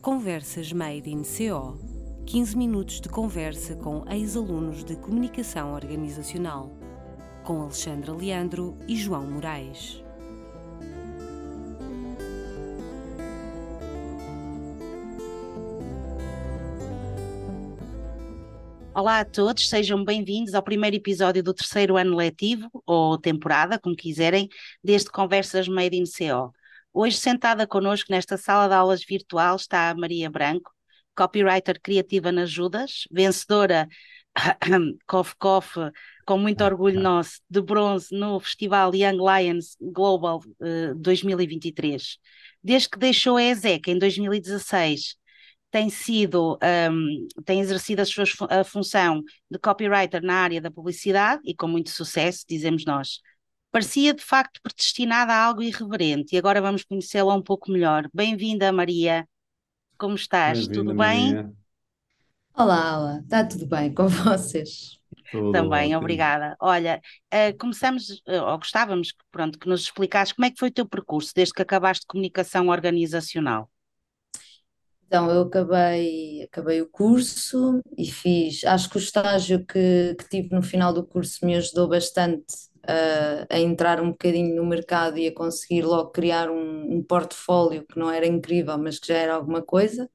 Conversas Made in CO 15 minutos de conversa com ex-alunos de comunicação organizacional, com Alexandra Leandro e João Moraes. Olá a todos, sejam bem-vindos ao primeiro episódio do terceiro ano letivo, ou temporada, como quiserem, deste Conversas Made in CO. Hoje, sentada connosco nesta sala de aulas virtual, está a Maria Branco, copywriter criativa nas Judas, vencedora, cof, cof, com muito orgulho nosso, de bronze no Festival Young Lions Global uh, 2023. Desde que deixou a ESEC em 2016, tem sido, um, tem exercido a sua a função de copywriter na área da publicidade e com muito sucesso, dizemos nós. Parecia de facto predestinada a algo irreverente e agora vamos conhecê-la um pouco melhor. Bem-vinda, Maria. Como estás? Tudo bem? Maria. Olá, olá, está tudo bem com vocês? Tudo Também, ótimo. obrigada. Olha, uh, começamos, uh, ou gostávamos pronto, que nos explicasses como é que foi o teu percurso desde que acabaste de comunicação organizacional. Então, eu acabei, acabei o curso e fiz, acho que o estágio que, que tive no final do curso me ajudou bastante uh, a entrar um bocadinho no mercado e a conseguir logo criar um, um portfólio que não era incrível, mas que já era alguma coisa.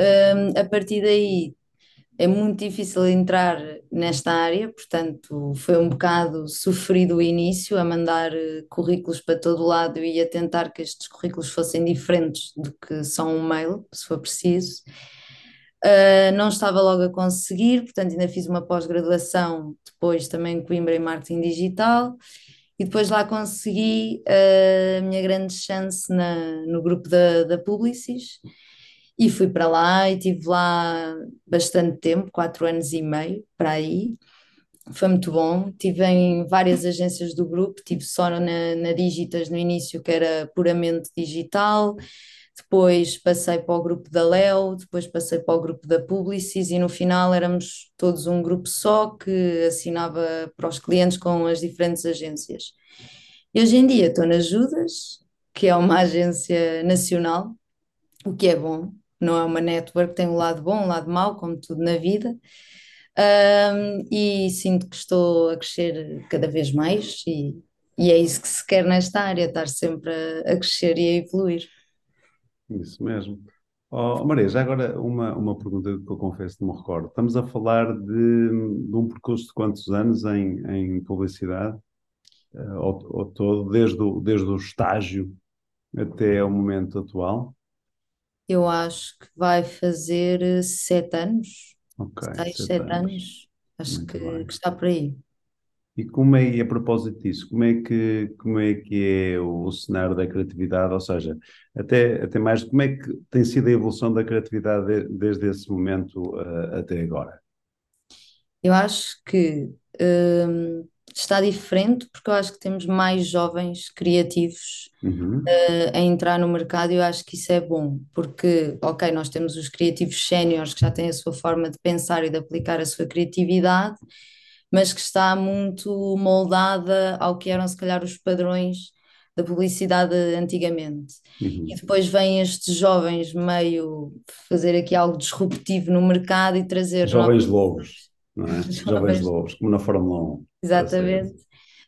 Uh, a partir daí é muito difícil entrar nesta área, portanto, foi um bocado sofrido o início a mandar eh, currículos para todo lado e a tentar que estes currículos fossem diferentes do que só um mail, se for preciso. Uh, não estava logo a conseguir, portanto, ainda fiz uma pós-graduação depois também em Coimbra em Marketing Digital e depois lá consegui uh, a minha grande chance na, no grupo da, da Publicis e fui para lá e tive lá bastante tempo, quatro anos e meio para aí. Foi muito bom. Tive em várias agências do grupo, tive só na, na Digitas no início, que era puramente digital. Depois passei para o grupo da Leo, depois passei para o grupo da Publicis e no final éramos todos um grupo só que assinava para os clientes com as diferentes agências. E hoje em dia estou na Judas, que é uma agência nacional, o que é bom, não é uma network, tem um lado bom, um lado mau, como tudo na vida. Um, e sinto que estou a crescer cada vez mais e, e é isso que se quer nesta área, estar sempre a, a crescer e a evoluir. Isso mesmo. Oh, Maria, já agora uma, uma pergunta que eu confesso que não me recordo. Estamos a falar de, de um percurso de quantos anos em, em publicidade? Uh, ao, ao todo, desde o, desde o estágio até o momento atual? eu acho que vai fazer eh, sete anos, Ok, seis, sete sete anos. acho Muito que, que está por aí. E como é, e a propósito disso, como é que, como é que é o, o cenário da criatividade? Ou seja, até, até mais, como é que tem sido a evolução da criatividade de- desde esse momento uh, até agora? Eu acho que hum, está diferente porque eu acho que temos mais jovens criativos Uhum, eh, a entrar no mercado e eu acho que isso é bom, porque, ok, nós temos os criativos séniores que já têm a sua forma de pensar e de aplicar a sua criatividade, mas que está muito moldada ao que eram se calhar os padrões da publicidade antigamente. uhum. E depois vêm estes jovens meio fazer aqui algo disruptivo no mercado e trazer Jovens novas lobos, não é? Jovens Jovens, lobos, como na Fórmula 1. Exatamente.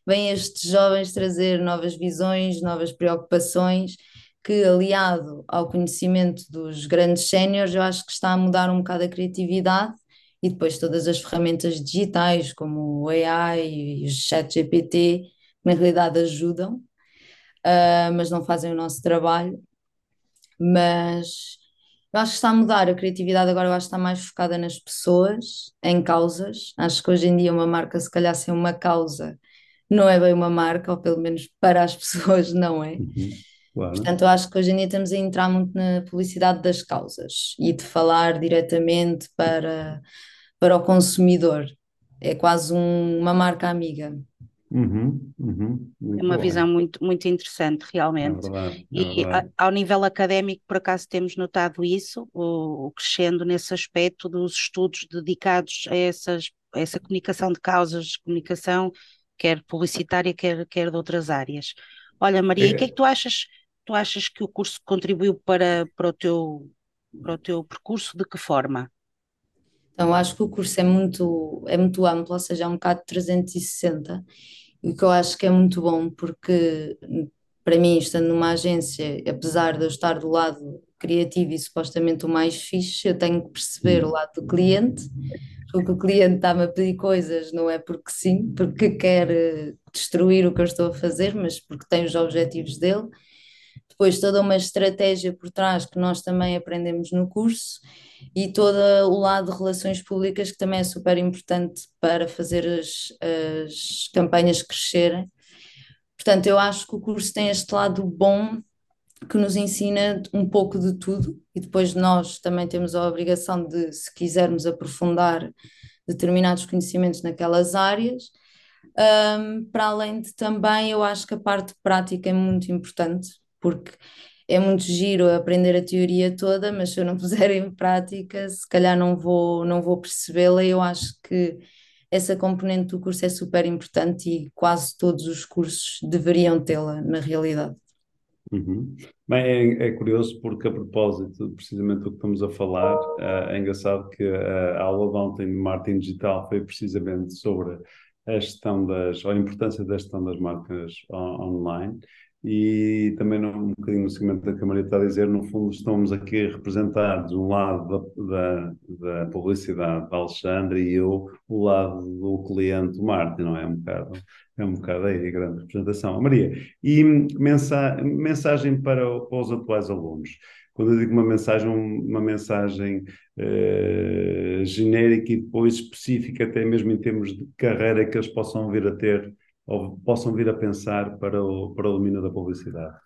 Vêm estes jovens trazer novas visões, novas preocupações, que aliado ao conhecimento dos grandes séniores, eu acho que está a mudar um bocado a criatividade e depois todas as ferramentas digitais, como o AI e o ChatGPT, na realidade ajudam, ah, mas não fazem o nosso trabalho. Mas eu acho que está a mudar a criatividade agora, eu acho que está mais focada nas pessoas, em causas. Acho que hoje em dia uma marca, se calhar, sem uma causa, não é bem uma marca, ou pelo menos para as pessoas não é. Uhum, Claro. Portanto, eu acho que hoje em dia estamos a entrar muito na publicidade das causas e de falar diretamente para, para o consumidor. É quase um- uma marca amiga. Uhum, uhum, É uma bem. visão muito, muito interessante, É realmente. verdade, é E a- ao nível académico, por acaso, temos notado isso, o, o crescendo nesse aspecto dos estudos dedicados a essas, a essa comunicação de causas, comunicação, quer publicitária, quer, quer de outras áreas. Olha, Maria, o que é É, que tu achas? Tu achas que o curso contribuiu para, para o teu para o teu percurso, de que forma? Então, acho que o curso é muito, é muito amplo, ou seja, é um bocado 360, o que eu acho que é muito bom, porque para mim, estando numa agência, apesar de eu estar do lado criativo e supostamente o mais fixe, eu tenho que perceber o lado do cliente, porque o cliente está-me a pedir coisas, não é porque sim, porque quer eh, destruir o que eu estou a fazer, mas porque tem os objetivos dele. Depois, toda uma estratégia por trás que nós também aprendemos no curso e todo o lado de relações públicas que também é super importante para fazer as, as campanhas crescerem. Portanto, eu acho que o curso tem este lado bom que nos ensina um pouco de tudo e depois nós também temos a obrigação de, se quisermos aprofundar determinados conhecimentos naquelas áreas, um, para além de também eu acho que a parte prática é muito importante, porque é muito giro aprender a teoria toda, mas se eu não puser em prática, se calhar não vou, não vou percebê-la. Eu acho que essa componente do curso é super importante e quase todos os cursos deveriam tê-la na realidade. Uhum. Bem, é, é, curioso porque a propósito precisamente do que estamos a falar, uh, é engraçado que a aula de ontem de marketing digital foi precisamente sobre a gestão das, ou a importância da gestão das marcas on, online e também um bocadinho no segmento da Câmara está a dizer, no fundo estamos aqui representados um lado da, da, da publicidade da Alexandre e eu o lado do cliente do Martin, não é? Um bocado, é um bocado aí a grande representação. Maria, e mensa mensagem para, para os atuais alunos? Quando eu digo uma mensagem, uma mensagem uh, genérica e depois específica, até mesmo em termos de carreira que eles possam vir a ter ou possam vir a pensar para o, para o domínio da publicidade?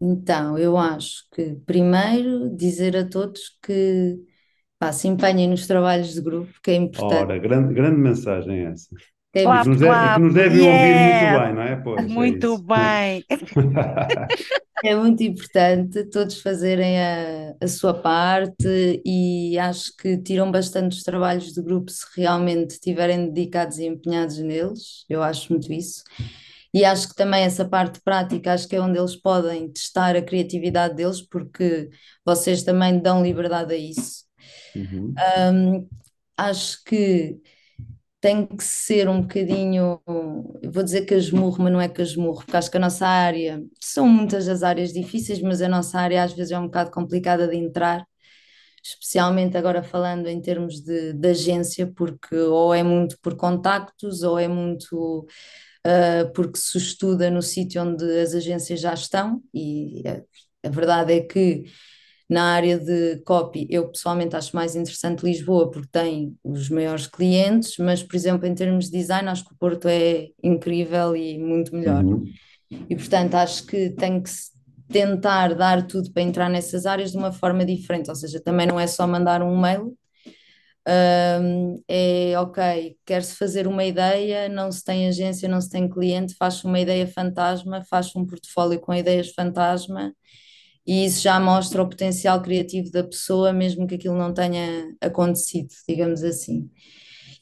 Então, eu acho que primeiro dizer a todos que pá, se empenhem nos trabalhos de grupo, que é importante. Ora, grande, grande mensagem essa. Clap, que nos, deve, que nos devem yeah. ouvir muito bem, não é? Pois, é muito é bem. é muito importante todos fazerem a, a sua parte e acho que tiram bastante os trabalhos de grupo se realmente estiverem dedicados e empenhados neles. Eu acho muito isso. E acho que também essa parte prática, acho que é onde eles podem testar a criatividade deles, porque vocês também dão liberdade a isso. Uhum. Um, acho que tem que ser um bocadinho, vou dizer casmurro, mas não é casmurro, porque acho que a nossa área, são muitas as áreas difíceis, mas a nossa área às vezes é um bocado complicada de entrar, especialmente agora falando em termos de, de agência, porque ou é muito por contactos, ou é muito uh, porque se estuda no sítio onde as agências já estão, e a, a verdade é que na área de copy, eu pessoalmente acho mais interessante Lisboa porque tem os maiores clientes, mas, por exemplo, em termos de design, acho que o Porto é incrível e muito melhor. Uhum. E, portanto, acho que tem que tentar dar tudo para entrar nessas áreas de uma forma diferente, ou seja, também não é só mandar um mail. Um, é ok, quer-se fazer uma ideia, não se tem agência, não se tem cliente, faz uma ideia fantasma, faz um portfólio com ideias fantasma e isso já mostra o potencial criativo da pessoa, mesmo que aquilo não tenha acontecido, digamos assim.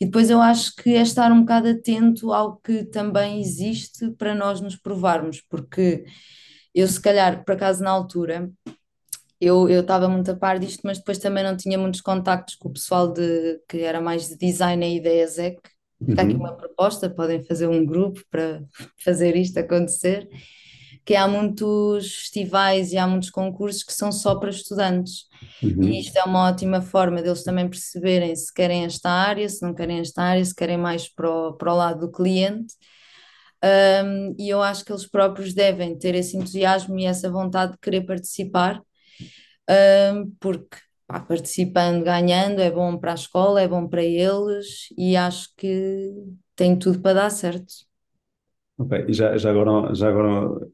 E depois eu acho que é estar um bocado atento ao que também existe para nós nos provarmos, porque eu, se calhar, por acaso, na altura, eu estava muito a par disto, mas depois também não tinha muitos contactos com o pessoal de, que era mais de design e ideias EC. Está aqui uhum. uma proposta, podem fazer um grupo para fazer isto acontecer que há muitos festivais e há muitos concursos que são só para estudantes. Uhum. E isto é uma ótima forma deles também perceberem se querem esta área, se não querem esta área, se querem mais para o, para o lado do cliente. Um, e eu acho que eles próprios devem ter esse entusiasmo e essa vontade de querer participar, um, porque pá, participando, ganhando, é bom para a escola, é bom para eles e acho que tem tudo para dar certo. Ok, e já, já agora, já agora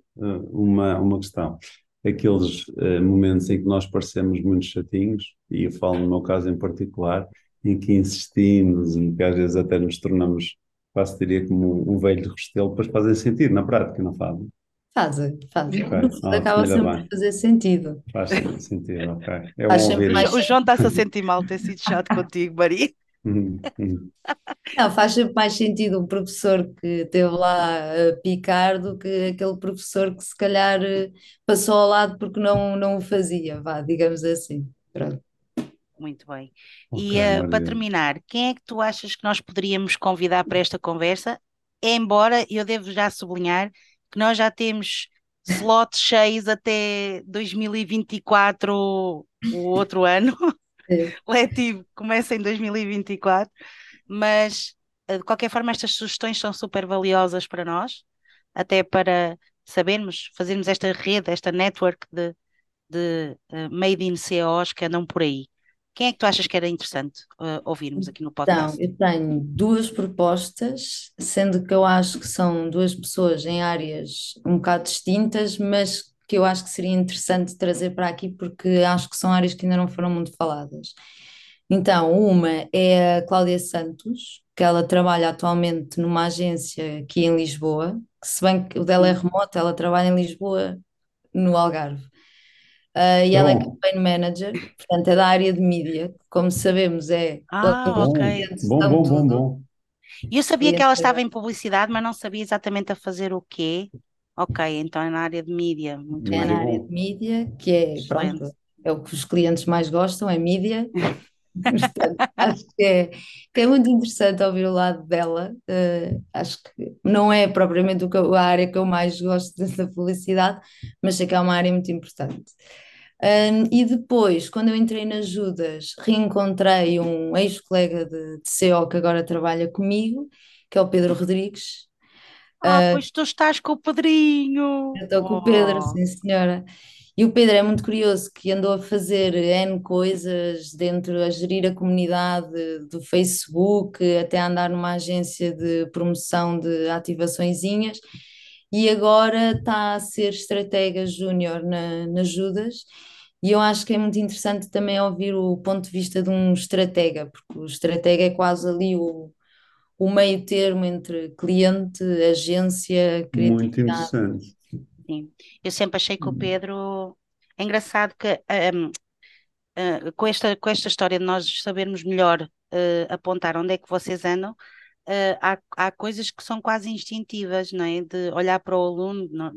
uma, uma questão. Aqueles uh, momentos em que nós parecemos muito chatinhos, e eu falo no meu caso em particular, em que insistimos e que às vezes até nos tornamos, quase diria como um, velho restelo, depois fazem sentido na prática, não fazem? Fazem, fazem. Okay. Ah, acaba sempre bem. por fazer sentido. Faz sentido, ok. É mais... O João está-se a sentir mal ter sido chato contigo, Maria. Uhum, uhum. Não, faz sempre mais sentido um professor que esteve lá a picar do que aquele professor que se calhar eh, passou ao lado porque não, não o fazia, vá, digamos assim. Pronto. Muito bem. Ok, E eh, para terminar, quem é que tu achas que nós poderíamos convidar para esta conversa? Embora eu devo já sublinhar que nós já temos slots cheios até 2024, o outro ano. letivo começa em 2024, mas eh, de qualquer forma estas sugestões são super valiosas para nós, até para sabermos, fazermos esta rede, esta network de, de eh, Made in COs que andam por aí. Quem é que tu achas que era interessante eh, ouvirmos aqui no Então, podcast? eu tenho duas propostas, sendo que eu acho que são duas pessoas em áreas um bocado distintas, mas que eu acho que seria interessante trazer para aqui porque acho que são áreas que ainda não foram muito faladas. Então, uma é a Cláudia Santos, que ela trabalha atualmente numa agência aqui em Lisboa, que se bem que o dela é Sim. remoto, ela trabalha em Lisboa, no Algarve. Ah, e ela é campaign manager, portanto é da área de mídia, que, como sabemos é Ah, ok. bom, bom, bom, bom, bom. E eu sabia que ela estava em publicidade, mas não sabia exatamente a fazer o quê. Ok, então é na área de mídia. Muito é bem. na área de mídia, que é, Excelente. pronto, é o que os clientes mais gostam, é mídia. Portanto, acho que é, que é muito interessante ouvir o lado dela. eh, acho que não é propriamente eu- a área que eu mais gosto da publicidade, mas sei que é uma área muito importante. Um, e depois, quando eu entrei nas Judas, reencontrei um ex-colega de, de CO que agora trabalha comigo, que é o Pedro Rodrigues. Ah, Uh, pois tu estás com o Pedrinho. eu estou com o Pedro, Oh, sim senhora. E o Pedro é muito curioso, que andou a fazer N coisas dentro, a gerir a comunidade do Facebook, até a andar numa agência de promoção de ativaçõezinhas, e agora está a ser estratega júnior na, na Judas. E eu acho que é muito interessante também ouvir o ponto de vista de um estratega, porque o estratega é quase ali o, o meio termo entre cliente, agência, Muito criatividade. interessante. sim. Eu sempre achei que o Hum. Pedro. É engraçado que ahm, ah, com esta, com esta história de nós sabermos melhor ah, apontar onde é que vocês andam, ah, há, há coisas que são quase instintivas, não é? De olhar para o aluno, não-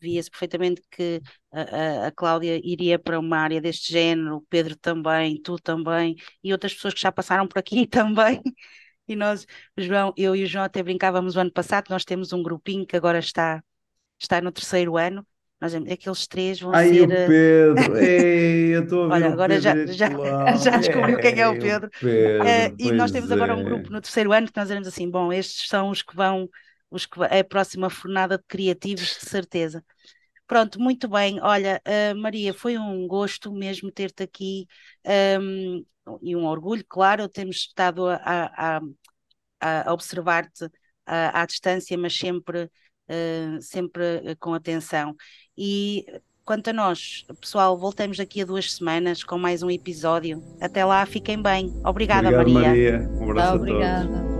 via-se perfeitamente que a, a- a Cláudia iria para uma área deste género, o Pedro também, tu também, e outras pessoas que já passaram por aqui também. E nós, o João, eu e o João até brincávamos o ano passado, nós temos um grupinho que agora está, está no terceiro ano. Nós, aqueles três vão Ai, o ser. eh, Pedro! Ei, eu estou a ver Olha, o agora já, já, já descobriu quem é o Ei, o Pedro. Pedro, e nós temos agora um é. grupo no terceiro ano que nós dizemos assim: bom, estes são os que vão, os que é a próxima fornada de criativos, de certeza. Pronto, muito bem. Olha, eh, Maria, foi um gosto mesmo ter-te aqui, ehm, e um orgulho, claro, temos estado a, a- a- a observar-te à, à distância, mas sempre, eh, sempre eh, com atenção. E quanto a nós, pessoal, voltamos daqui a duas semanas com mais um episódio. Até lá, fiquem bem. Obrigada, Obrigado, Maria. Maria. Um abraço a todos.